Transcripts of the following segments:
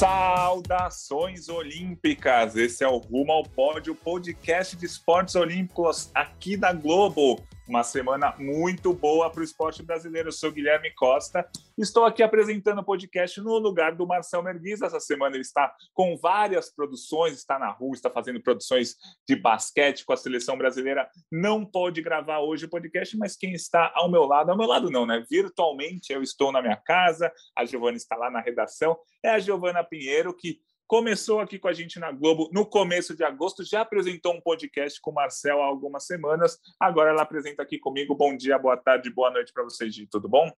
Saudações olímpicas! Esse é o Rumo ao Pódio, podcast de esportes olímpicos aqui da Globo. Uma semana muito boa para o esporte brasileiro. Eu sou Guilherme Costa. Estou aqui apresentando o podcast no lugar do Marcel Merguiz. Essa semana ele está com várias produções, está na rua, está fazendo produções de basquete com a seleção brasileira. Não pode gravar hoje o podcast, mas quem está ao meu lado, ao meu lado não, né? Virtualmente eu estou na minha casa, a Giovana está lá na redação. É a Giovana Pinheiro que começou aqui com a gente na Globo no começo de agosto, já apresentou um podcast com o Marcel há algumas semanas, agora ela apresenta aqui comigo. Bom dia, boa tarde, boa noite para vocês, Gi, tudo bom?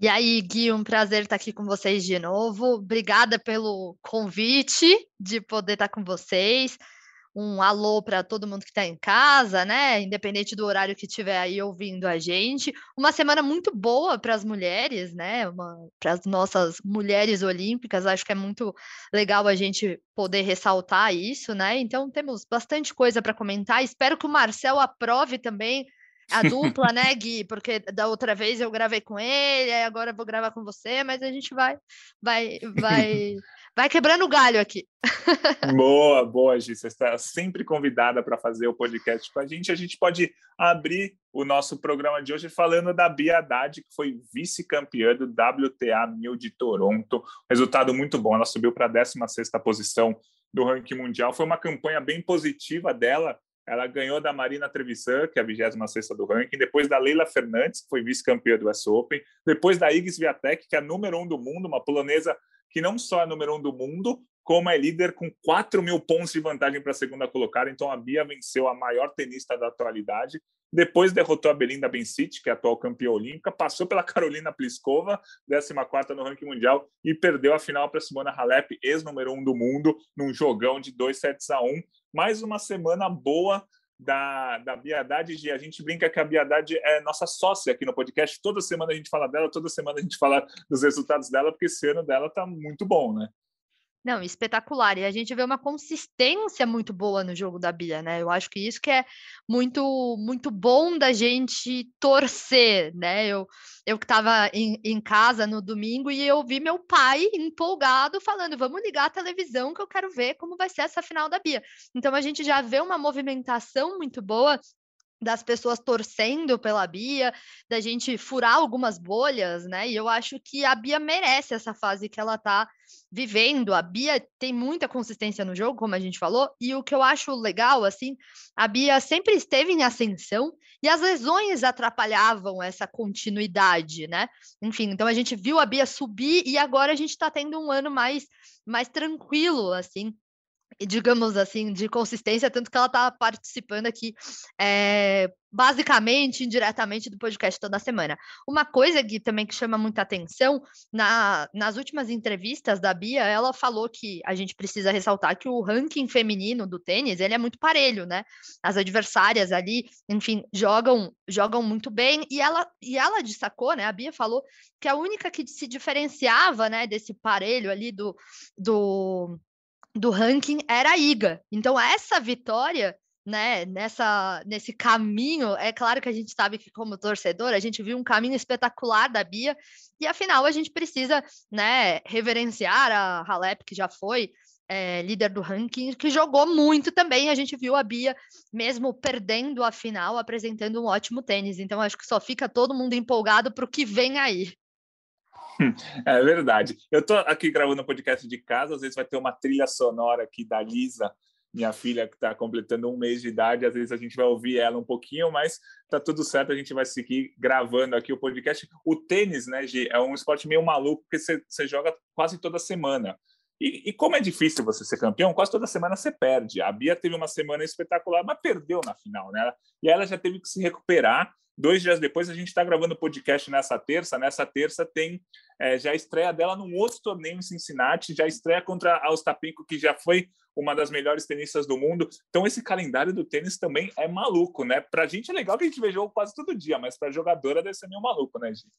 E aí, Gui, um prazer estar aqui com vocês de novo. Obrigada pelo convite de poder estar com vocês um alô para todo mundo que está em casa, né? Independente do horário que estiver aí ouvindo a gente. Uma semana muito boa para as mulheres, né? Para as nossas mulheres olímpicas. Acho que é muito legal a gente poder ressaltar isso, né? Então temos bastante coisa para comentar. Espero que o Marcel aprove também a dupla, né, Gui? Porque da outra vez eu gravei com ele, agora eu vou gravar com você, mas a gente vai, vai, vai Vai quebrando o galho aqui. Boa, boa, Gi. Você está sempre convidada para fazer o podcast com a gente. A gente pode abrir o nosso programa de hoje falando da Bia Haddad, que foi vice-campeã do WTA 1000 de Toronto. Resultado muito bom. Ela subiu para a 16ª posição do ranking mundial. Foi uma campanha bem positiva dela. Ela ganhou da Marina Trevisan, que é a 26 do ranking, depois da Leila Fernandes, que foi vice-campeã do US Open, depois da Igis Viatek, que é a número um do mundo, uma polonesa que não só é número um do mundo, como é líder com 4 mil pontos de vantagem para a segunda colocada. Então a Bia venceu a maior tenista da atualidade. Depois derrotou a Belinda Bencic, que é a atual campeã olímpica, passou pela Carolina Pliskova, 14 no ranking mundial, e perdeu a final para Simona Halep, ex-número um do mundo, num jogão de 2 sets a 1. Mais uma semana boa da, da Biadade, a gente brinca que a Biadade é nossa sócia aqui no podcast. Toda semana a gente fala dela, toda semana a gente fala dos resultados dela, porque esse ano dela tá muito bom, né? Não, espetacular. E a gente vê uma consistência muito boa no jogo da Bia, né? Eu acho que isso que é muito muito bom da gente torcer, né? Eu, eu que estava em, em casa no domingo e eu vi meu pai empolgado falando: vamos ligar a televisão que eu quero ver como vai ser essa final da Bia. Então a gente já vê uma movimentação muito boa das pessoas torcendo pela Bia, da gente furar algumas bolhas, né? E eu acho que a Bia merece essa fase que ela tá vivendo. A Bia tem muita consistência no jogo, como a gente falou, e o que eu acho legal, assim, a Bia sempre esteve em ascensão e as lesões atrapalhavam essa continuidade, né? Enfim, então a gente viu a Bia subir e agora a gente tá tendo um ano mais mais tranquilo, assim, digamos assim, de consistência, tanto que ela está participando aqui, é, basicamente, indiretamente, do podcast toda semana. Uma coisa, Gui, também que chama muita atenção, na, nas últimas entrevistas da Bia, ela falou que a gente precisa ressaltar que o ranking feminino do tênis, ele é muito parelho, né? As adversárias ali, enfim, jogam jogam muito bem, e ela, e ela destacou, né, a Bia falou que a única que se diferenciava, né, desse parelho ali do, do do ranking era a Iga. Então, essa vitória, né, nessa, nesse caminho, é claro que a gente sabe que, como torcedor, a gente viu um caminho espetacular da Bia, e afinal a gente precisa né, reverenciar a Halep, que já foi. É, líder do ranking, que jogou muito também. A gente viu a Bia, mesmo perdendo a final, apresentando um ótimo tênis. Então, acho que só fica todo mundo empolgado para o que vem aí. É verdade. Eu estou aqui gravando um podcast de casa, às vezes vai ter uma trilha sonora aqui da Lisa, minha filha que está completando um mês de idade, às vezes a gente vai ouvir ela um pouquinho, mas tá tudo certo, a gente vai seguir gravando aqui o podcast. O tênis, né, Gi, é um esporte meio maluco, porque você, você joga quase toda semana. E, e, como é difícil você ser campeão, quase toda semana você perde. A Bia teve uma semana espetacular, mas perdeu na final, né? E ela já teve que se recuperar. Dois dias depois, a gente está gravando o podcast nessa terça. Nessa terça tem é, já a estreia dela num outro torneio em Cincinnati, já estreia contra a Ostapenko, que já foi uma das melhores tenistas do mundo. Então, esse calendário do tênis também é maluco, né? A gente é legal que a gente vê jogo quase todo dia, mas para jogadora deve ser meio maluco, né, gente?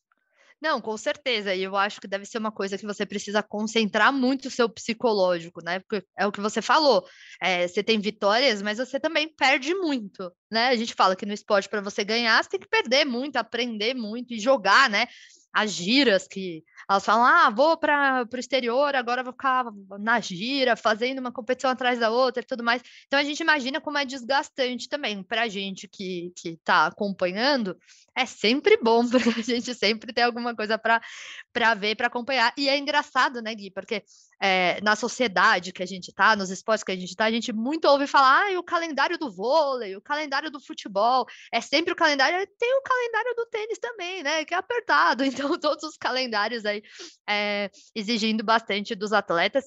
Não, com certeza. E eu acho que deve ser uma coisa que você precisa concentrar muito o seu psicológico, né? Porque é o que você falou. É, você tem vitórias, mas você também perde muito, né? A gente fala que no esporte, para você ganhar, você tem que perder muito, aprender muito e jogar, né? As giras que elas falam, ah, vou para o exterior, agora vou ficar na gira, fazendo uma competição atrás da outra e tudo mais. Então a gente imagina como é desgastante também para a gente que está acompanhando. É sempre bom, porque a gente sempre tem alguma coisa para ver, para acompanhar. E é engraçado, né, Gui? Porque é, na sociedade que a gente está, nos esportes que a gente está, a gente muito ouve falar, ah, o calendário do vôlei, o calendário do futebol, é sempre o calendário, tem o calendário do tênis também, né, que é apertado, então todos os calendários aí é, exigindo bastante dos atletas,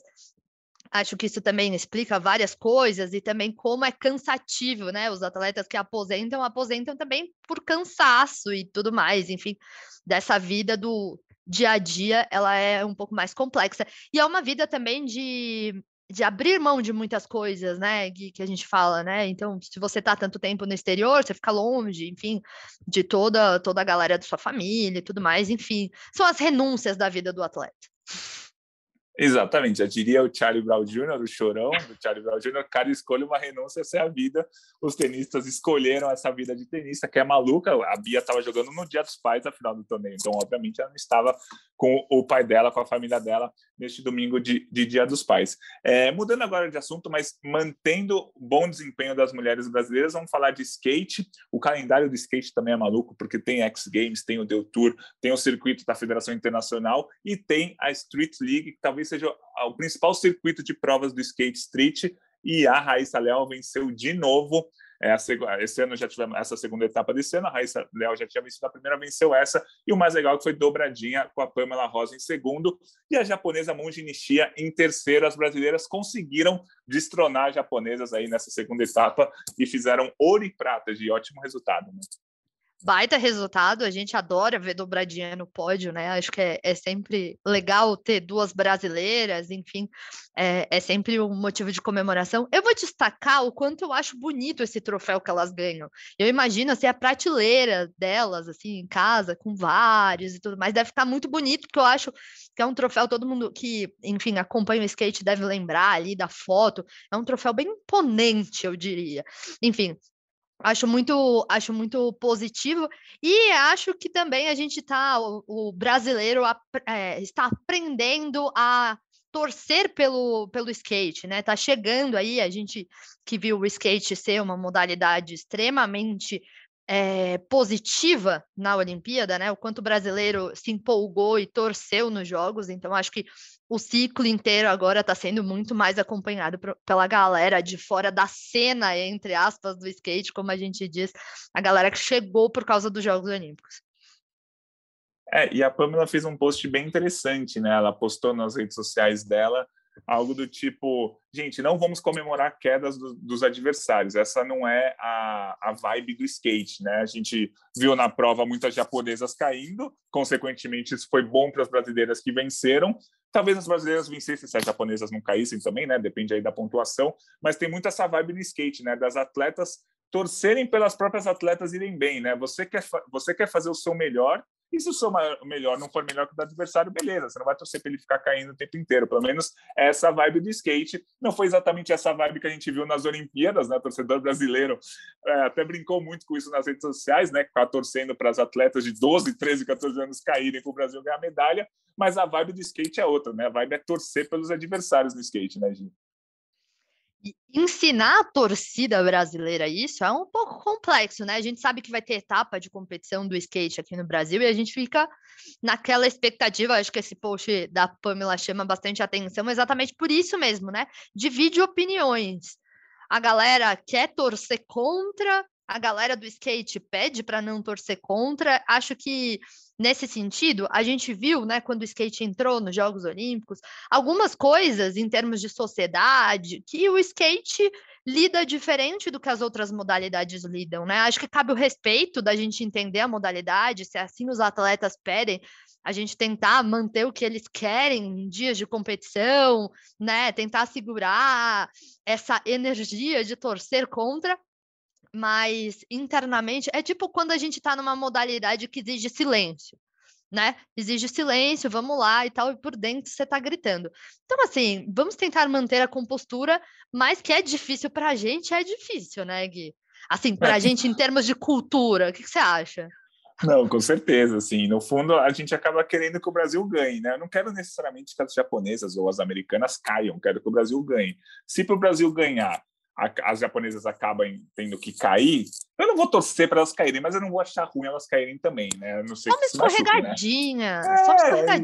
acho que isso também explica várias coisas e também como é cansativo, né? Os atletas que aposentam, aposentam também por cansaço e tudo mais, enfim, dessa vida do, dia a dia ela é um pouco mais complexa. E é uma vida também de, de abrir mão de muitas coisas, né, Gui, que a gente fala, né? Então, se você tá tanto tempo no exterior, você fica longe, enfim, de toda, toda a galera da sua família e tudo mais, enfim. São as renúncias da vida do atleta. Exatamente, já diria o Charlie Brown Jr., o chorão do Charlie Brown Jr., cara, escolhe uma renúncia, essa é a vida. Os tenistas escolheram essa vida de tenista, que é maluca. A Bia estava jogando no dia dos pais, a final do torneio, então, obviamente, ela não estava com o pai dela, com a família dela, neste domingo de, de Dia dos Pais. É, mudando agora de assunto, mas mantendo bom desempenho das mulheres brasileiras, vamos falar de skate. O calendário do skate também é maluco, porque tem X Games, tem o Del Tour, tem o circuito da Federação Internacional e tem a Street League, que talvez seja o principal circuito de provas do skate street. E a Raíssa Leal venceu de novo é esse ano já tivemos essa segunda etapa desse ano, a Raíssa Leal já tinha vencido a primeira, venceu essa, e o mais legal é que foi dobradinha com a Pamela Rosa em segundo, e a japonesa Monji Nishia em terceiro. As brasileiras conseguiram destronar as japonesas aí nessa segunda etapa e fizeram ouro e prata de ótimo resultado. Né? Baita resultado, a gente adora ver dobradinha no pódio, né? Acho que é, é sempre legal ter duas brasileiras, enfim, é, é, sempre um motivo de comemoração. Eu vou destacar o quanto eu acho bonito esse troféu que elas ganham. Eu imagino assim, a prateleira delas, assim, em casa, com vários e tudo mais, deve ficar muito bonito, porque eu acho que é um troféu, todo mundo que, enfim, acompanha o skate deve lembrar ali da foto, é um troféu bem imponente, eu diria. Enfim, Acho muito, acho muito positivo e acho que também a gente está, o, o, brasileiro é, está aprendendo a torcer pelo, pelo skate, né? Tá chegando aí, a gente que viu o skate ser uma modalidade extremamente é, positiva na Olimpíada, né? O quanto o brasileiro se empolgou e torceu nos jogos. Então, acho que o ciclo inteiro agora está sendo muito mais acompanhado pela galera de fora da cena, entre aspas, do skate, como a gente diz, a galera que chegou por causa dos Jogos Olímpicos. É, e a Pamela fez um post bem interessante, né? Ela postou nas redes sociais dela algo do tipo, gente, não vamos comemorar quedas do, dos adversários. Essa não é a, a vibe do skate, né? A gente viu na prova muitas japonesas caindo, consequentemente isso foi bom para as brasileiras que venceram. Talvez as brasileiras vencessem se as japonesas não caíssem também, né? Depende aí da pontuação, mas tem muito essa vibe no skate, né? Das atletas torcerem pelas próprias atletas irem bem, né? Você quer, você quer fazer o seu melhor e se o seu melhor não for melhor que o do adversário, beleza, você não vai torcer para ele ficar caindo o tempo inteiro. Pelo menos essa vibe do skate não foi exatamente essa vibe que a gente viu nas Olimpíadas, né? Torcedor brasileiro é, até brincou muito com isso nas redes sociais, né? Ficar torcendo para as atletas de 12, 13, 14 anos caírem para o Brasil ganhar medalha, mas a vibe do skate é outra, né? A vibe é torcer pelos adversários no skate, né, Gi? Ensinar a torcida brasileira isso é um pouco complexo, né? A gente sabe que vai ter etapa de competição do skate aqui no Brasil e a gente fica naquela expectativa. Acho que esse post da Pamela chama bastante atenção, exatamente por isso mesmo, né? Divide opiniões. A galera quer torcer contra, a galera do skate pede para não torcer contra. Acho que nesse sentido, a gente viu, né, quando o skate entrou nos Jogos Olímpicos, algumas coisas em termos de sociedade que o skate lida diferente do que as outras modalidades lidam, né? Acho que cabe o respeito da gente entender a modalidade, se assim os atletas pedem, a gente tentar manter o que eles querem em dias de competição, né? Tentar segurar essa energia de torcer contra, mas internamente é tipo quando a gente está numa modalidade que exige silêncio né? Exige silêncio, vamos lá e tal, e por dentro você tá gritando. Então, assim, vamos tentar manter a compostura, mas que é difícil para a gente, é difícil, né, Gui? Assim, para a é. gente em termos de cultura, o que, que você acha? Não, com certeza, assim, no fundo a gente acaba querendo que o Brasil ganhe, né? Eu não quero necessariamente que as japonesas ou as americanas caiam, quero que o Brasil ganhe. Se para o Brasil ganhar as japonesas acabam tendo que cair, eu não vou torcer para elas caírem, mas eu não vou achar ruim elas caírem também, né? Eu não sei só uma escorregadinha, machuque, né? só uma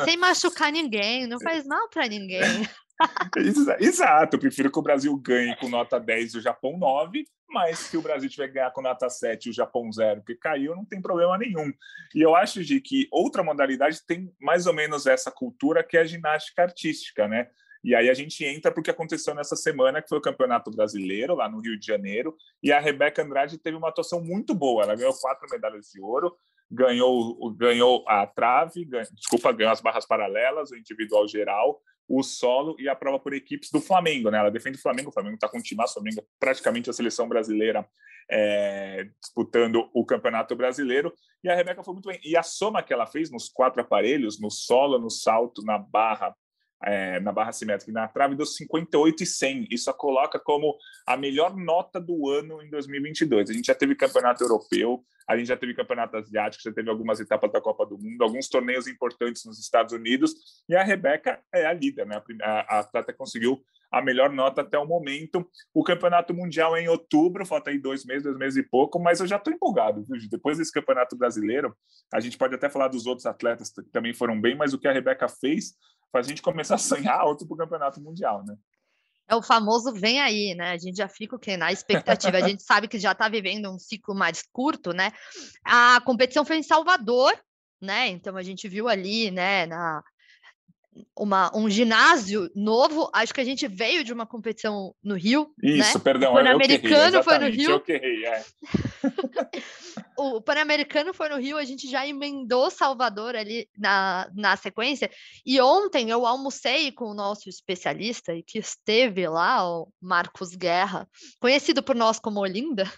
é, sem machucar ninguém, não faz mal para ninguém. Exato, eu prefiro que o Brasil ganhe com nota 10 e o Japão 9, mas se o Brasil tiver que ganhar com nota 7 e o Japão 0, que caiu, não tem problema nenhum. E eu acho, de que outra modalidade tem mais ou menos essa cultura que é a ginástica artística, né? E aí a gente entra porque aconteceu nessa semana, que foi o Campeonato Brasileiro, lá no Rio de Janeiro, e a Rebeca Andrade teve uma atuação muito boa. Ela ganhou quatro medalhas de ouro, ganhou, ganhou a trave, ganhou, desculpa, ganhou as barras paralelas, o individual geral, o solo e a prova por equipes do Flamengo. Né? Ela defende o Flamengo, o Flamengo está com o time, o Flamengo praticamente a seleção brasileira é, disputando o Campeonato Brasileiro. E a Rebeca foi muito bem. E a soma que ela fez nos quatro aparelhos, no solo, no salto, na barra é, na barra simétrica na trave deu 58 e 100. Isso a coloca como a melhor nota do ano em 2022. A gente já teve campeonato europeu, a gente já teve campeonato asiático, já teve algumas etapas da Copa do Mundo, alguns torneios importantes nos Estados Unidos, e a Rebeca é a líder, né? A, a atleta conseguiu a melhor nota até o momento. O campeonato mundial é em outubro, falta aí dois meses, dois meses e pouco, mas eu já estou empolgado. Viu? Depois desse campeonato brasileiro, a gente pode até falar dos outros atletas que também foram bem, mas o que a Rebeca fez faz a gente começar a sonhar alto para o campeonato mundial, né? É o famoso vem aí, né? A gente já fica o quê? Na expectativa. A gente sabe que já está vivendo um ciclo mais curto, né? A competição foi em Salvador, né? Então a gente viu ali, né, na, uma, um ginásio novo. Acho que a gente veio de uma competição no Rio. Isso, né? perdão. O Pan-Americano foi no Rio. Eu errei, é. o Pan-Americano foi no Rio, a gente já emendou Salvador ali na, na sequência. E ontem eu almocei com o nosso especialista e que esteve lá, o Marcos Guerra, conhecido por nós como Olinda.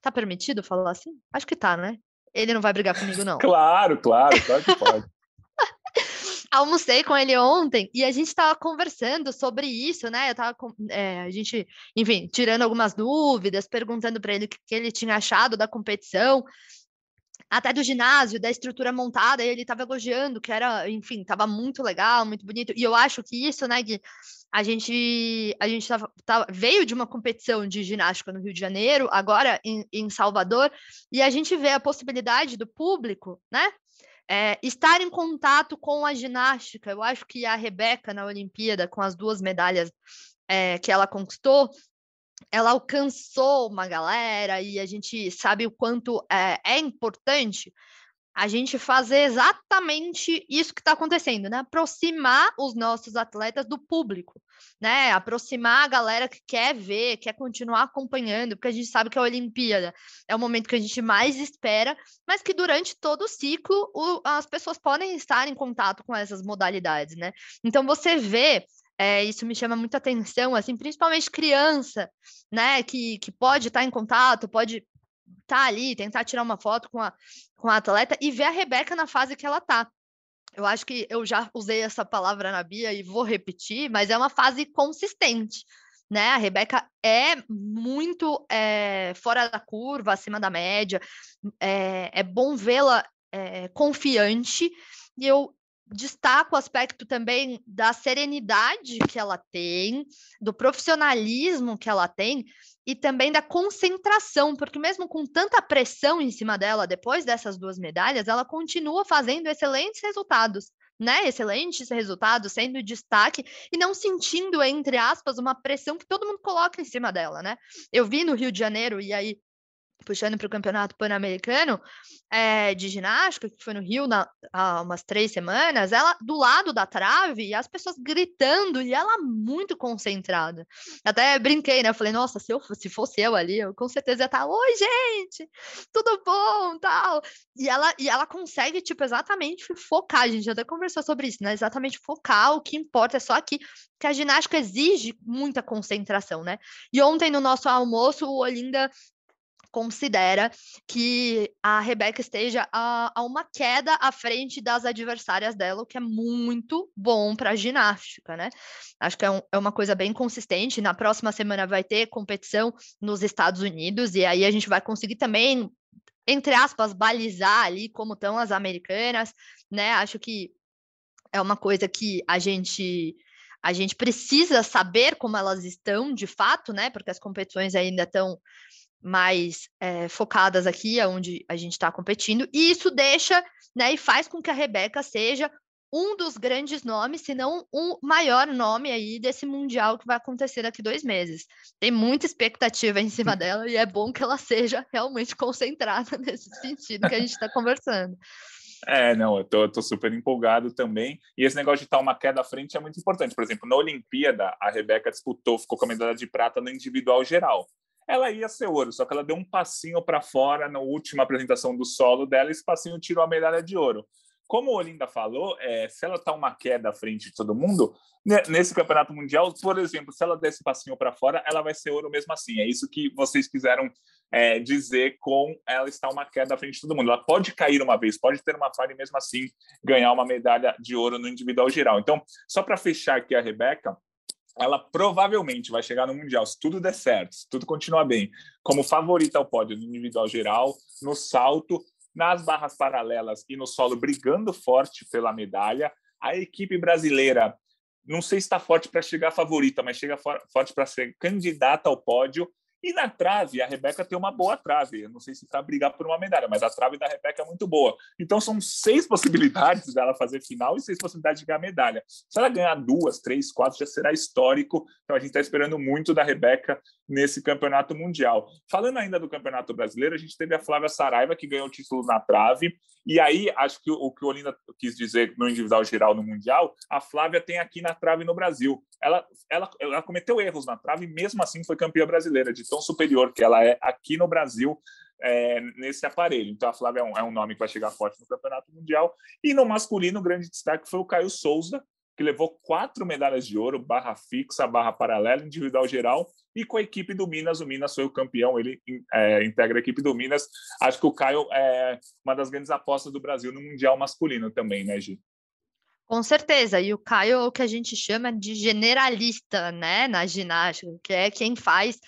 Tá permitido falar assim? Acho que tá, né? Ele não vai brigar comigo, não. Claro, claro, claro que pode almocei com ele ontem e a gente estava conversando sobre isso, né? Eu tava com, é, a gente, enfim, tirando algumas dúvidas, perguntando para ele o que, que ele tinha achado da competição até do ginásio, da estrutura montada, e ele estava elogiando que era, enfim, estava muito legal, muito bonito. E eu acho que isso, né, Gui, a gente a gente tava, tava, veio de uma competição de ginástica no Rio de Janeiro, agora em, em Salvador, e a gente vê a possibilidade do público, né, é, estar em contato com a ginástica. Eu acho que a Rebeca, na Olimpíada, com as duas medalhas é, que ela conquistou, ela alcançou uma galera e a gente sabe o quanto é, é importante a gente fazer exatamente isso que está acontecendo, né? Aproximar os nossos atletas do público, né? Aproximar a galera que quer ver, quer continuar acompanhando, porque a gente sabe que a Olimpíada é o momento que a gente mais espera, mas que durante todo o ciclo o, as pessoas podem estar em contato com essas modalidades, né? Então você vê é, isso me chama muita atenção, assim, principalmente criança, né, que, que pode estar em contato, pode tá ali, tentar tirar uma foto com a, com a atleta e ver a Rebeca na fase que ela tá. Eu acho que eu já usei essa palavra na Bia e vou repetir, mas é uma fase consistente. Né? A Rebeca é muito é, fora da curva, acima da média. É, é bom vê-la é, confiante. E eu destaco o aspecto também da serenidade que ela tem, do profissionalismo que ela tem e também da concentração, porque mesmo com tanta pressão em cima dela depois dessas duas medalhas, ela continua fazendo excelentes resultados. Né, excelentes resultados, sendo destaque e não sentindo, entre aspas, uma pressão que todo mundo coloca em cima dela, né? Eu vi no Rio de Janeiro, e aí puxando para o campeonato pan-americano é, de ginástica, que foi no Rio na, há umas três semanas, ela do lado da trave e as pessoas gritando e ela muito concentrada. Até brinquei, né? Eu falei, nossa, se, eu, se fosse eu ali, eu com certeza ia estar, oi, gente, tudo bom, tal. E ela, e ela consegue, tipo, exatamente focar. A gente até conversou sobre isso, né? Exatamente focar, o que importa é só aqui, que a ginástica exige muita concentração, né? E ontem no nosso almoço, o Olinda considera que a Rebeca esteja a, a, uma queda à frente das adversárias dela, o que é muito bom para a ginástica, né? Acho que é, um, é, uma coisa bem consistente. Na próxima semana vai ter competição nos Estados Unidos, e aí a gente vai conseguir também, entre aspas, balizar ali como estão as americanas, né? Acho que é uma coisa que a gente a gente precisa saber como elas estão de fato, né? Porque as competições ainda estão mais é, focadas aqui, onde a gente está competindo, e isso deixa, né, e faz com que a Rebeca seja um dos grandes nomes, se não o maior nome aí desse Mundial que vai acontecer daqui dois meses. Tem muita expectativa em cima dela e é bom que ela seja realmente concentrada nesse sentido que a gente está conversando. É, não, eu tô, eu tô, super empolgado também. E esse negócio de estar uma queda à frente é muito importante. Por exemplo, na Olimpíada, a Rebeca disputou, ficou com a medalha de prata no individual geral ela ia ser ouro, só que ela deu um passinho para fora na última apresentação do solo dela, e esse passinho tirou a medalha de ouro. Como o Olinda falou, é, se ela está uma queda à frente de todo mundo, nesse campeonato mundial, por exemplo, se ela der esse passinho para fora, ela vai ser ouro mesmo assim. É isso que vocês quiseram é, dizer com ela está uma queda à frente de todo mundo. Ela pode cair uma vez, pode ter uma falha e mesmo assim ganhar uma medalha de ouro no individual geral. Então, só para fechar aqui a Rebeca, ela provavelmente vai chegar no Mundial, se tudo der certo, se tudo continuar bem, como favorita ao pódio no individual geral, no salto, nas barras paralelas e no solo, brigando forte pela medalha. A equipe brasileira, não sei se está forte para chegar favorita, mas chega forte para ser candidata ao pódio. E na trave, a Rebeca tem uma boa trave. Eu não sei se está brigar por uma medalha, mas a trave da Rebeca é muito boa. Então são seis possibilidades dela fazer final e seis possibilidades de ganhar medalha. Se ela ganhar duas, três, quatro, já será histórico. Então a gente está esperando muito da Rebeca nesse campeonato mundial. Falando ainda do campeonato brasileiro, a gente teve a Flávia Saraiva, que ganhou o título na trave. E aí, acho que o que o Olinda quis dizer no individual geral no Mundial, a Flávia tem aqui na trave no Brasil. Ela, ela, ela cometeu erros na trave, mesmo assim foi campeã brasileira de superior que ela é aqui no Brasil é, nesse aparelho. Então, a Flávia é um, é um, nome que vai chegar forte no Campeonato Mundial. E no masculino, o grande destaque foi o Caio Souza, que levou quatro medalhas de ouro, barra fixa, barra paralela, individual geral, e com a equipe do Minas. O Minas foi o campeão, ele é, integra a equipe do Minas. Acho que o Caio é uma das grandes apostas do Brasil no Mundial masculino também, né, Gi? Com certeza, e o Caio é o que a gente chama de generalista, né, na ginástica, que é quem faz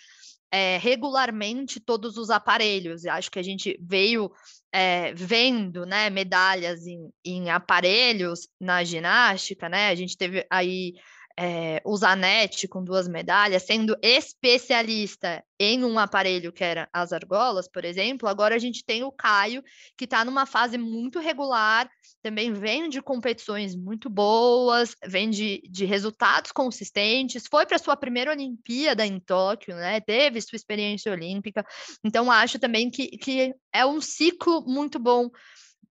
é, regularmente todos os aparelhos. Eu acho que a gente veio é, vendo né, medalhas em, em, aparelhos na ginástica, né? A gente teve aí é, o Zanetti com duas medalhas, sendo especialista em um aparelho que era as argolas, por exemplo, agora a gente tem o Caio, que está numa fase muito regular, também vem de competições muito boas, vem de, de resultados consistentes, foi para sua primeira Olimpíada em Tóquio, né? Teve sua experiência olímpica, então acho também que, que é um ciclo muito bom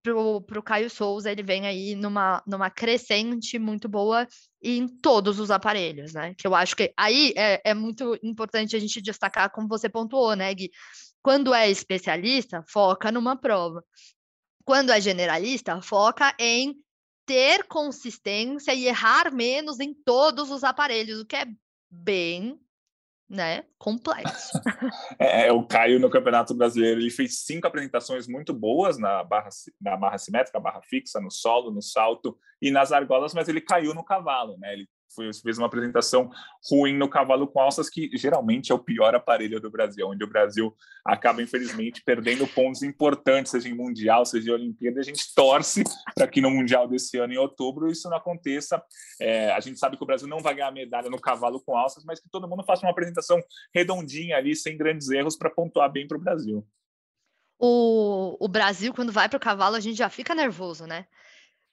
para o Caio Souza, ele vem aí numa, numa crescente muito boa em todos os aparelhos, né? Que eu acho que aí é, é muito importante a gente destacar, como você pontuou, né, Gui? Quando é especialista, foca numa prova. Quando é generalista, foca em ter consistência e errar menos em todos os aparelhos, o que é bem né, complexo. É, é, o Caio no Campeonato Brasileiro, ele fez cinco apresentações muito boas na barra, na barra simétrica, barra fixa, no solo, no salto e nas argolas, mas ele caiu no cavalo, né? Ele fez uma apresentação ruim no cavalo com alças, que geralmente é o pior aparelho do Brasil, onde o Brasil acaba, infelizmente, perdendo pontos importantes, seja em Mundial, seja em Olimpíada. A gente torce para que no Mundial desse ano, em outubro, isso não aconteça. É, a gente sabe que o Brasil não vai ganhar medalha no cavalo com alças, mas que todo mundo faça uma apresentação redondinha ali, sem grandes erros, para pontuar bem para o Brasil. O Brasil, quando vai para o cavalo, a gente já fica nervoso, né?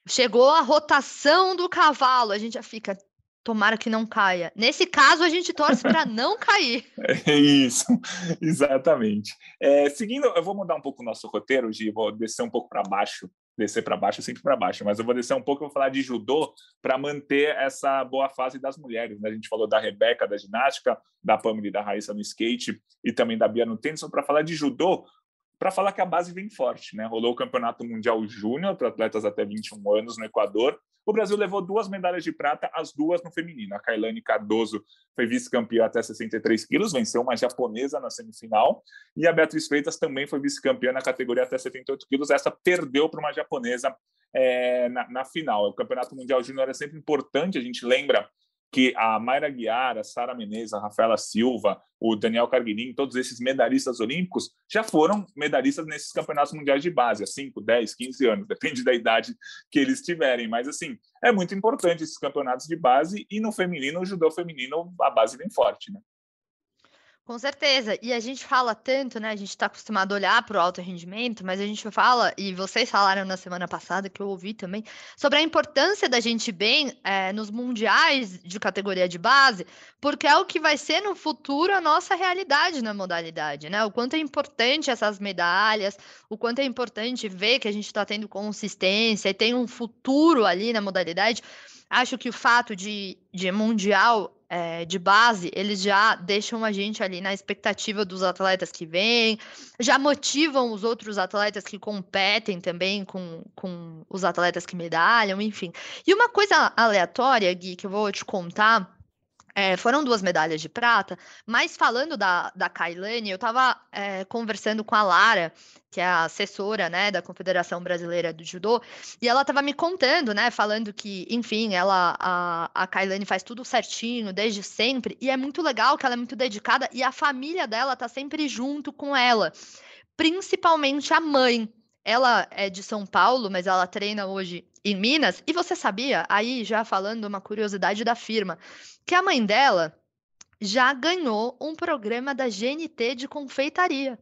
Chegou a rotação do cavalo, a gente já fica, tomara que não caia. Nesse caso, a gente torce para não cair. É isso, exatamente. É, seguindo, eu vou mudar um pouco o nosso roteiro, Gi, vou descer um pouco para baixo, descer para baixo, sempre para baixo, mas eu vou descer um pouco e vou falar de judô para manter essa boa fase das mulheres. Né? A gente falou da Rebeca, da ginástica, da Pamela e da Raíssa no skate e também da Bia no tênis, para falar de judô, para falar que a base vem forte. Né? Rolou o Campeonato Mundial Júnior para atletas até 21 anos no Equador. O Brasil levou duas medalhas de prata, as duas no feminino. A Kailane Cardoso foi vice-campeã até 63 quilos, venceu uma japonesa na semifinal. E a Beatriz Freitas também foi vice-campeã na categoria até 78 quilos. Essa perdeu para uma japonesa é, na, na, final. O Campeonato Mundial Júnior é sempre importante, a gente lembra que a Mayra Guiar, a Sara Menezes, a Rafaela Silva, o Daniel Carguinin, todos esses medalhistas olímpicos já foram medalhistas nesses campeonatos mundiais de base, há 5, 10, 15 anos, depende da idade que eles tiverem. Mas, assim, é muito importante esses campeonatos de base e no feminino, o judô feminino, a base vem forte, né? Com certeza. E a gente fala tanto, né? A gente está acostumado a olhar para o alto rendimento, mas a gente fala, e vocês falaram na semana passada, que eu ouvi também, sobre a importância da gente bem é, nos mundiais de categoria de base, porque é o que vai ser no futuro a nossa realidade na modalidade, né? O quanto é importante essas medalhas, o quanto é importante ver que a gente está tendo consistência e tem um futuro ali na modalidade. Acho que o fato de, de mundial é, de base, eles já deixam a gente ali na expectativa dos atletas que vêm, já motivam os outros atletas que competem também com, com os atletas que medalham, enfim. E uma coisa aleatória, Gui, que eu vou te contar é, foram duas medalhas de prata, mas falando da, da Kailane, eu estava é, conversando com a Lara, que é a assessora né, da Confederação Brasileira do Judô, e ela estava me contando, né, falando que, enfim, ela, a, a Kailane faz tudo certinho, desde sempre, e é muito legal que ela é muito dedicada, e a família dela está sempre junto com ela, principalmente a mãe. Ela é de São Paulo, mas ela treina hoje em Minas. E você sabia, aí já falando uma curiosidade da firma, que a mãe dela já ganhou um programa da GNT de confeitaria,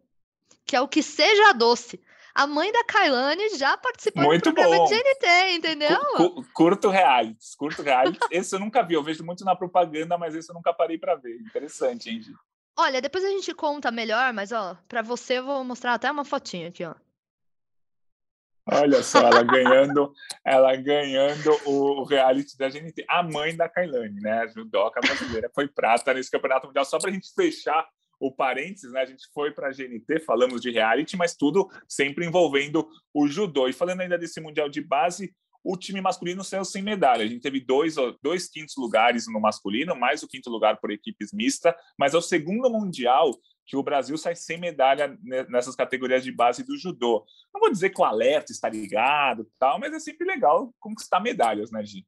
que é o que seja doce. A mãe da Kailane já participou muito do programa bom. de GNT, entendeu? curto realities, curto realities. esse eu nunca vi, eu vejo muito na propaganda, mas esse eu nunca parei para ver. Interessante, hein, Gi? Olha, depois a gente conta melhor, mas ó, para você eu vou mostrar até uma fotinha aqui, ó. Olha só, ela ganhando, ela ganhando o reality da GNT. A mãe da Kailane, né? A judoca brasileira foi prata nesse campeonato mundial. Só para a gente fechar o parênteses, né? A gente foi para a GNT, falamos de reality, mas tudo sempre envolvendo o judô. E falando ainda desse mundial de base, o time masculino saiu sem medalha. A gente teve dois, dois quintos lugares no masculino, mais o quinto lugar por equipes mista, mas é o segundo mundial que o Brasil sai sem medalha nessas categorias de base do judô. Não vou dizer que o alerta está ligado, tal, mas é sempre legal conquistar medalhas, né, Gi?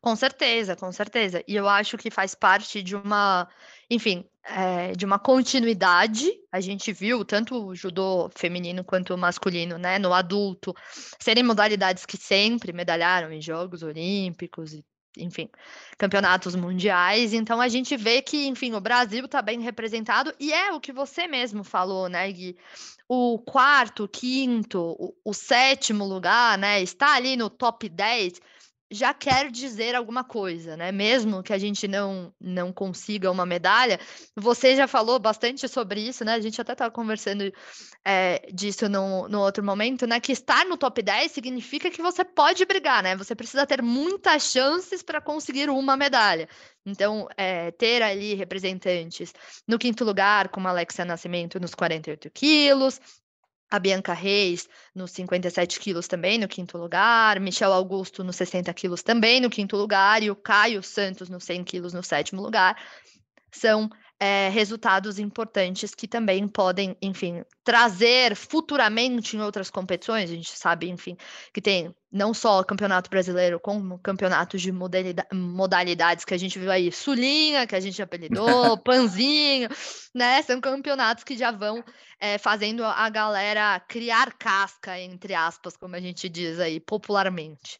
Com certeza, com certeza. E eu acho que faz parte de uma, enfim, é, de uma continuidade. A gente viu tanto o judô feminino quanto o masculino, né, no adulto, serem modalidades que sempre medalharam em Jogos Olímpicos e enfim, campeonatos mundiais. Então a gente vê que, enfim, o Brasil está bem representado e é o que você mesmo falou, né, Gui? O quarto, quinto, o, o sétimo lugar, né, está ali no top 10 já quer dizer alguma coisa, né? Mesmo que a gente não não consiga uma medalha, você já falou bastante sobre isso, né? A gente até estava conversando é, disso no, no outro momento, né? Que estar no top 10 significa que você pode brigar, né? Você precisa ter muitas chances para conseguir uma medalha. Então, é, ter ali representantes no quinto lugar, como Alexia Nascimento nos 48 quilos, a Bianca Reis nos 57 quilos também, no quinto lugar, Michel Augusto nos 60 quilos também, no quinto lugar, e o Caio Santos nos 100 quilos no sétimo lugar, são é, resultados importantes que também podem, enfim, trazer futuramente em outras competições. A gente sabe, enfim, que tem não só o Campeonato Brasileiro, como campeonatos de modalidades que a gente viu aí, Sulinha, que a gente apelidou, Panzinho, né? São campeonatos que já vão é, fazendo a galera criar casca, entre aspas, como a gente diz aí popularmente.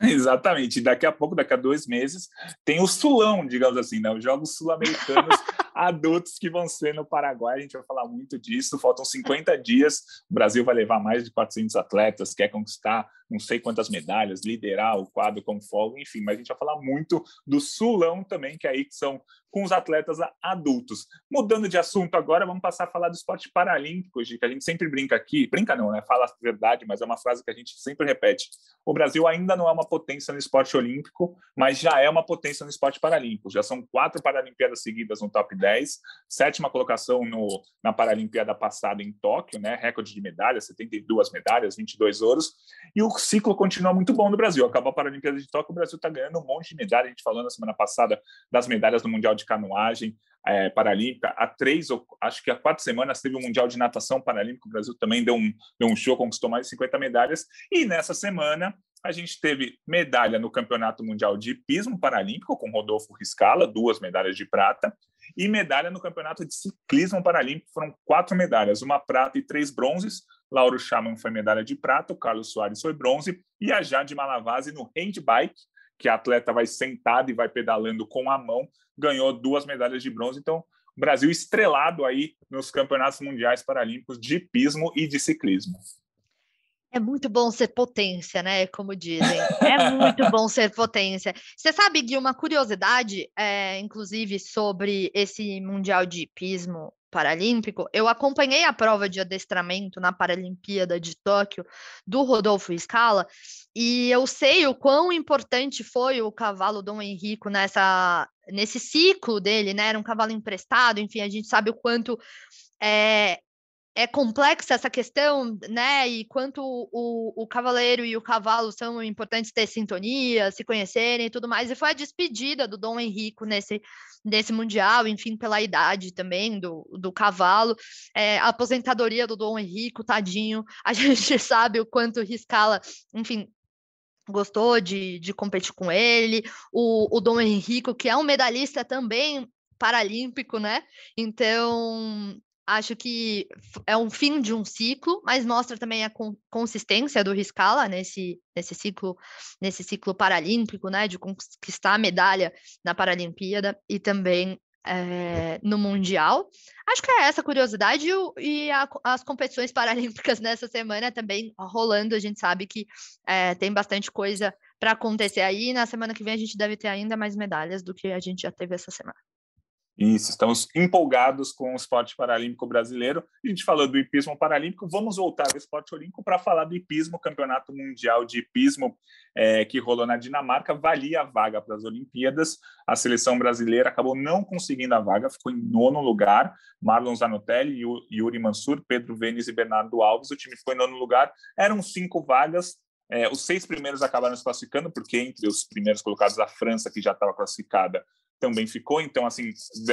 Exatamente. Daqui a pouco, daqui a dois meses, tem o Sulão, digamos assim, né? Os Jogos Sul-Americanos adultos que vão ser no Paraguai. A gente vai falar muito disso. Faltam 50 dias. O Brasil vai levar mais de 400 atletas, quer conquistar não sei quantas medalhas, liderar o quadro com folga, enfim, mas a gente vai falar muito do Sulão também, que é aí que são com os atletas adultos. Mudando de assunto agora, vamos passar a falar do esporte paralímpico, que a gente sempre brinca aqui, brinca não, né? Fala a verdade, mas é uma frase que a gente sempre repete. O Brasil ainda não é uma potência no esporte olímpico, mas já é uma potência no esporte paralímpico. Já são quatro Paralimpíadas seguidas no top 10, sétima colocação no, na Paralimpíada passada em Tóquio, né? Recorde de medalhas, 72 medalhas, 22 ouros. E o ciclo continua muito bom no Brasil. Acabou a Paralimpíada de Tóquio, o Brasil está ganhando um monte de medalhas. A gente falou na semana passada das medalhas no Mundial de Canoagem é, Paralímpica. Há três, ou acho que há quatro semanas, teve o Mundial de Natação Paralímpico. O Brasil também deu um, deu um show, conquistou mais de 50 medalhas. E nessa semana, a gente teve medalha no Campeonato Mundial de Pismo Paralímpico, com Rodolfo Riscala, duas medalhas de prata, e medalha no Campeonato de Ciclismo Paralímpico, foram quatro medalhas, uma prata e três bronzes. Lauro Chaman foi medalha de prata, o Carlos Soares foi bronze, e a Jade Malavase no handbike, que a atleta vai sentada e vai pedalando com a mão, ganhou duas medalhas de bronze. Então, Brasil estrelado aí nos campeonatos mundiais paralímpicos de pismo e de ciclismo. É muito bom ser potência, né? Como dizem. É muito bom ser potência. Você sabe, Gui, uma curiosidade, é, inclusive, sobre esse Mundial de Pismo Paralímpico, eu acompanhei a prova de adestramento na Paralimpíada de Tóquio do Rodolfo Scala e eu sei o quão importante foi o cavalo Dom Henrico nessa nesse ciclo dele, né? Era um cavalo emprestado, enfim, a gente sabe o quanto é, é complexa essa questão, né? E quanto o, o cavaleiro e o cavalo são importantes ter sintonia, se conhecerem e tudo mais. E foi a despedida do Dom Henrico nesse, nesse Mundial, enfim, pela idade também do, do cavalo. É, a aposentadoria do Dom Henrico, tadinho. A gente sabe o quanto Riscala, enfim, gostou de, de competir com ele. O, o Dom Henrico, que é um medalhista também paralímpico, né? Então, acho que é um fim de um ciclo, mas mostra também a consistência do Riscala nesse, nesse ciclo, nesse ciclo paralímpico, né, de conquistar a medalha na Paralimpíada e também é, no Mundial. Acho que é essa curiosidade e a, as competições paralímpicas nessa semana também rolando. A gente sabe que é, tem bastante coisa para acontecer aí. Na semana que vem a gente deve ter ainda mais medalhas do que a gente já teve essa semana. Isso, estamos empolgados com o esporte paralímpico brasileiro. A gente falou do hipismo paralímpico, vamos voltar ao esporte olímpico para falar do hipismo, campeonato mundial de hipismo é, que rolou na Dinamarca, valia a vaga para as Olimpíadas. A seleção brasileira acabou não conseguindo a vaga, ficou em nono lugar. Marlon Zanotelli, Yuri Mansur, Pedro Venes e Bernardo Alves. O time ficou em nono lugar. Eram cinco vagas, é, os seis primeiros acabaram se classificando, porque entre os primeiros colocados, a França, que já estava classificada, também ficou. Então, assim,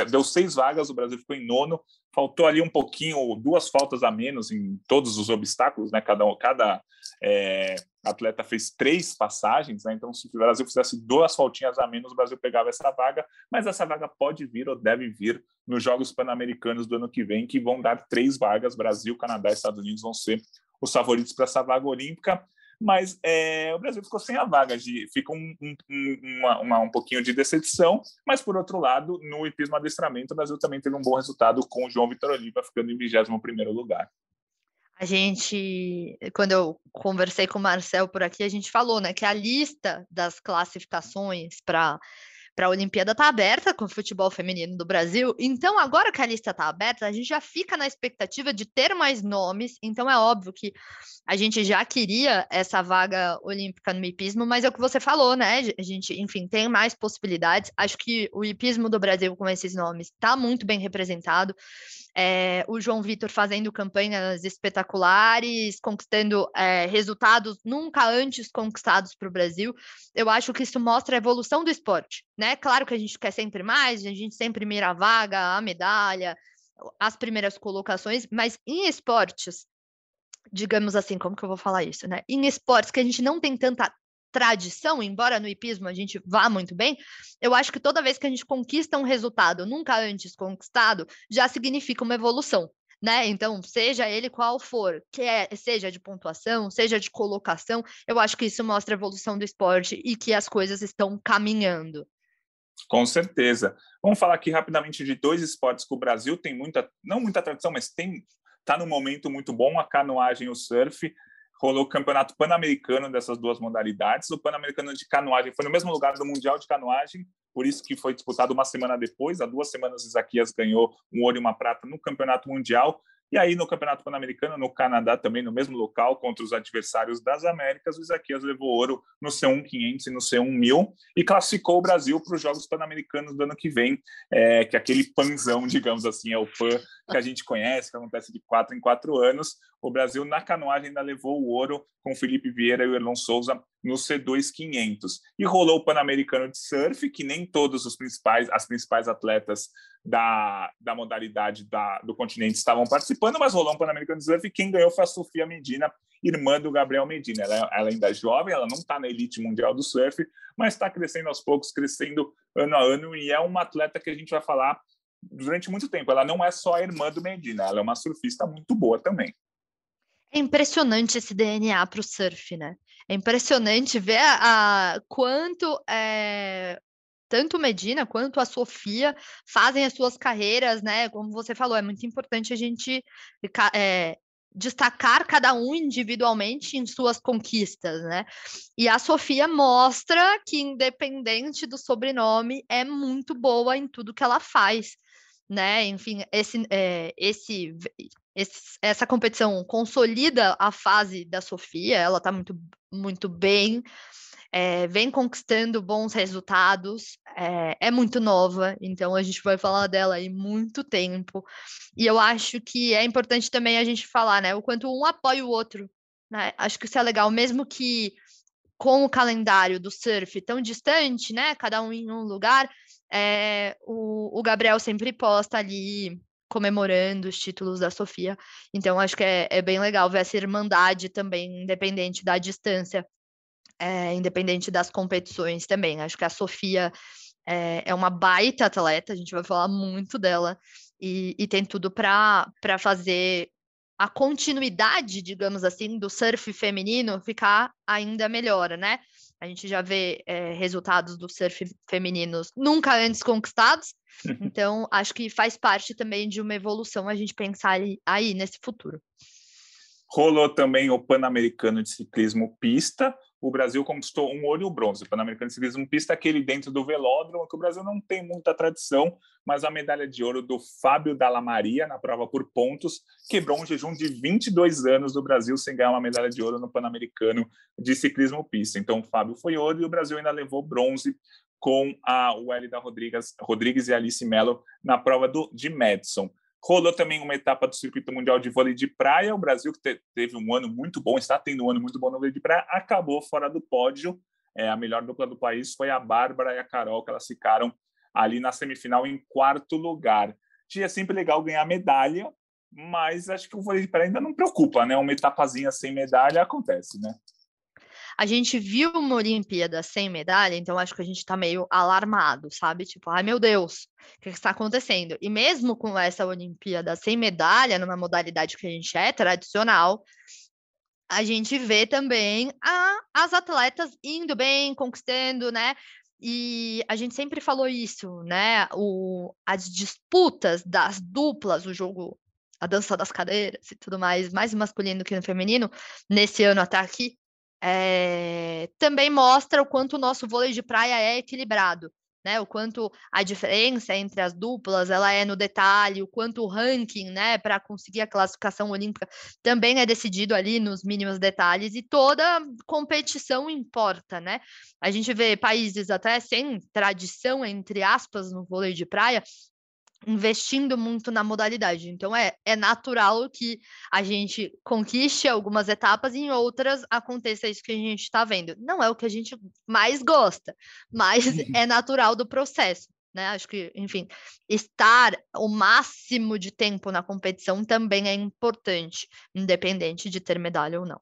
deu seis vagas, o Brasil ficou em nono. Faltou ali um pouquinho, duas faltas a menos em todos os obstáculos, né? Cada, cada é, atleta fez três passagens, né? Então, se o Brasil fizesse duas faltinhas a menos, o Brasil pegava essa vaga. Mas essa vaga pode vir ou deve vir nos Jogos Pan-Americanos do ano que vem, que vão dar três vagas. Brasil, Canadá e Estados Unidos vão ser os favoritos para essa vaga olímpica mas é, o Brasil ficou sem a vaga, de, fica um, um, uma, uma, um pouquinho de decepção, mas por outro lado, no hipismo adestramento, o Brasil também teve um bom resultado com o João Vitor Oliva ficando em 21 lugar. A gente, quando eu conversei com o Marcel por aqui, a gente falou né, que a lista das classificações para para a Olimpíada está aberta com o futebol feminino do Brasil. Então, agora que a lista está aberta, a gente já fica na expectativa de ter mais nomes. Então, é óbvio que a gente já queria essa vaga olímpica no hipismo, mas é o que você falou, né? A gente, enfim, tem mais possibilidades. Acho que o hipismo do Brasil com esses nomes está muito bem representado. É, o João Vitor fazendo campanhas espetaculares, conquistando é, resultados nunca antes conquistados para o Brasil. Eu acho que isso mostra a evolução do esporte, né? Claro que a gente quer sempre mais, a gente sempre mira a vaga, a medalha, as primeiras colocações, mas em esportes, digamos assim, como que eu vou falar isso, né? Em esportes que a gente não tem tanta tradição, embora no hipismo a gente vá muito bem, eu acho que toda vez que a gente conquista um resultado nunca antes conquistado, já significa uma evolução. Né? Então, seja ele qual for, que é, seja de pontuação, seja de colocação, eu acho que isso mostra a evolução do esporte e que as coisas estão caminhando. Com certeza. Vamos falar aqui rapidamente de dois esportes que o Brasil tem muita, não muita tradição, mas tem está num momento muito bom, a canoagem e o surf rolou o campeonato pan-americano dessas duas modalidades. O pan-americano de canoagem foi no mesmo lugar do mundial de canoagem, por isso que foi disputado uma semana depois. Há duas semanas, Isaquias ganhou um ouro e uma prata no campeonato mundial. E aí, no Campeonato Pan-Americano, no Canadá, também no mesmo local, contra os adversários das Américas, o Isaquias levou ouro no C1 500 e no C1 1000 e classificou o Brasil para os Jogos Pan-Americanos do ano que vem, é, que é aquele panzão, digamos assim, é o PAN que a gente conhece, que acontece de quatro em quatro anos. O Brasil, na canoagem, ainda levou o ouro com o Felipe Vieira e o Erlon Souza no C2 500. E rolou o Pan-Americano de Surf, que nem todos os principais, as principais atletas da, da modalidade da, do continente estavam participando, mas rolou um Pan-Americano de Surf e quem ganhou foi a Sofia Medina, irmã do Gabriel Medina. Ela, ela ainda é jovem, ela não está na elite mundial do surf, mas está crescendo aos poucos, crescendo ano a ano, e é uma atleta que a gente vai falar durante muito tempo. Ela não é só a irmã do Medina, ela é uma surfista muito boa também. É impressionante esse DNA para o surf, né? É impressionante ver a, a quanto é, tanto Medina quanto a Sofia fazem as suas carreiras, né? Como você falou, é muito importante a gente é, destacar cada um individualmente em suas conquistas, né? E a Sofia mostra que, independente do sobrenome, é muito boa em tudo que ela faz, né? Enfim, esse, é, esse, esse, essa competição consolida a fase da Sofia, ela está muito, muito bem é, vem conquistando bons resultados, é, é, muito nova, então a gente vai falar dela aí muito tempo. E eu acho que é importante também a gente falar, né, o quanto um apoia o outro. Né? Acho que isso é legal, mesmo que com o calendário do surf tão distante, né, cada um em um lugar, é, o, o Gabriel sempre posta ali comemorando os títulos da Sofia. Então, acho que é, é, bem legal ver essa irmandade também, independente da distância é, independente das competições também. Acho que a Sofia é, é, uma baita atleta, a gente vai falar muito dela, e, e tem tudo para fazer a continuidade, digamos assim, do surf feminino ficar ainda melhor, né? A gente já vê é, resultados do surf femininos nunca antes conquistados, então acho que faz parte também de uma evolução a gente pensar aí nesse futuro. Rolou também o Pan-Americano de Ciclismo Pista, o Brasil conquistou um ouro e o bronze. O Pan-Americano de Ciclismo Pista, aquele dentro do velódromo, que o Brasil não tem muita tradição, mas a medalha de ouro do Fábio Dalla Maria, na prova por pontos, quebrou um jejum de 22 anos do Brasil sem ganhar uma medalha de ouro no Pan-Americano de Ciclismo Pista. Então, o Fábio foi ouro e o Brasil ainda levou bronze com a Welida Rodrigues, Rodrigues e Alice Mello na prova do, de Madison. Rolou também uma etapa do circuito mundial de vôlei de praia. O Brasil, que te, teve um ano muito bom, está tendo um ano muito bom no vôlei de praia, acabou fora do pódio. É, a melhor dupla do país foi a Bárbara e a Carol, que elas ficaram ali na semifinal em quarto lugar. É sempre legal ganhar medalha, mas acho que o vôlei de praia ainda não preocupa, né? Uma etapazinha sem medalha acontece, né? A gente viu uma Olimpíada sem medalha, então acho que a gente está meio alarmado, sabe? Tipo, ai meu Deus, o que está acontecendo? E mesmo com essa Olimpíada sem medalha, numa modalidade que a gente é tradicional, a gente vê também a, as atletas indo bem, conquistando, né? E a gente sempre falou isso, né? O, as disputas das duplas, o jogo, a dança das cadeiras e tudo mais, mais masculino que no feminino, nesse ano até aqui, é, também mostra o quanto o nosso vôlei de praia é equilibrado, né? O quanto a diferença entre as duplas ela é no detalhe, o quanto o ranking, né, para conseguir a classificação olímpica também é decidido ali nos mínimos detalhes e toda competição importa, né? A gente vê países até sem tradição entre aspas no vôlei de praia investindo muito na modalidade. Então é, é natural que a gente conquiste algumas etapas e em outras aconteça isso que a gente está vendo. Não é o que a gente mais gosta, mas é natural do processo. Né? Acho que, enfim, estar o máximo de tempo na competição também é importante, independente de ter medalha ou não.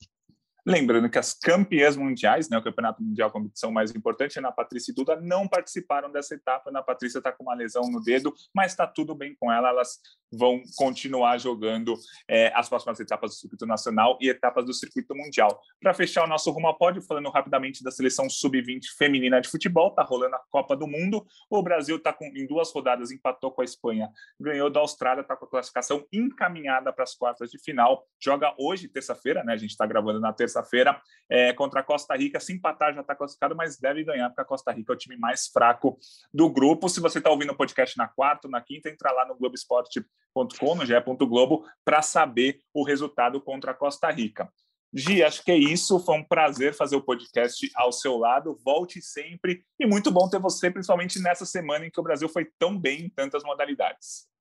Lembrando que as campeãs mundiais, né, o Campeonato Mundial, a competição mais importante, Ana Patrícia e Duda, não participaram dessa etapa. Ana Patrícia está com uma lesão no dedo, mas está tudo bem com ela. Elas vão continuar jogando é, as próximas etapas do circuito nacional e etapas do circuito mundial. Para fechar o nosso rumo ao pódio, falando rapidamente da seleção sub-20 feminina de futebol, está rolando a Copa do Mundo. O Brasil está em duas rodadas, empatou com a Espanha, ganhou da Austrália, está com a classificação encaminhada para as quartas de final. Joga hoje, terça-feira, né? A gente está gravando na terça terça-feira é, contra a Costa Rica. Se empatar, já está classificado, mas deve ganhar, porque a Costa Rica é o time mais fraco do grupo. Se você está ouvindo o podcast na quarta, na quinta, entra lá no Globoesporte.com, no ge.globo, para saber o resultado contra a Costa Rica. Gi, acho que é isso. Foi um prazer fazer o podcast ao seu lado. Volte sempre. E muito bom ter você, principalmente nessa semana em que o Brasil foi tão bem em tantas modalidades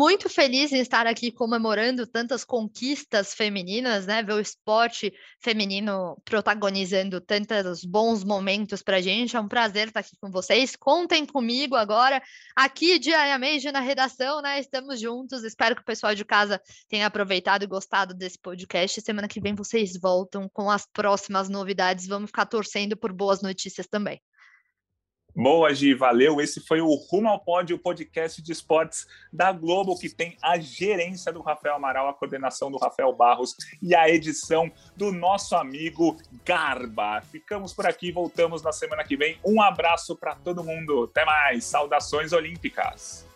muito feliz em estar aqui comemorando tantas conquistas femininas, né? Ver o esporte feminino protagonizando tantos bons momentos para a gente. É um prazer estar aqui com vocês. Contem comigo agora, aqui diariamente na redação, né? Estamos juntos. Espero que o pessoal de casa tenha aproveitado e gostado desse podcast. Semana que vem vocês voltam com as próximas novidades. Vamos ficar torcendo por boas notícias também. Boa, Gi, valeu. Esse foi o Rumo ao Pódio, podcast de esportes da Globo, que tem a gerência do Rafael Amaral, a coordenação do Rafael Barros e a edição do nosso amigo Garba. Ficamos por aqui, voltamos na semana que vem. Um abraço para todo mundo. Até mais. Saudações olímpicas.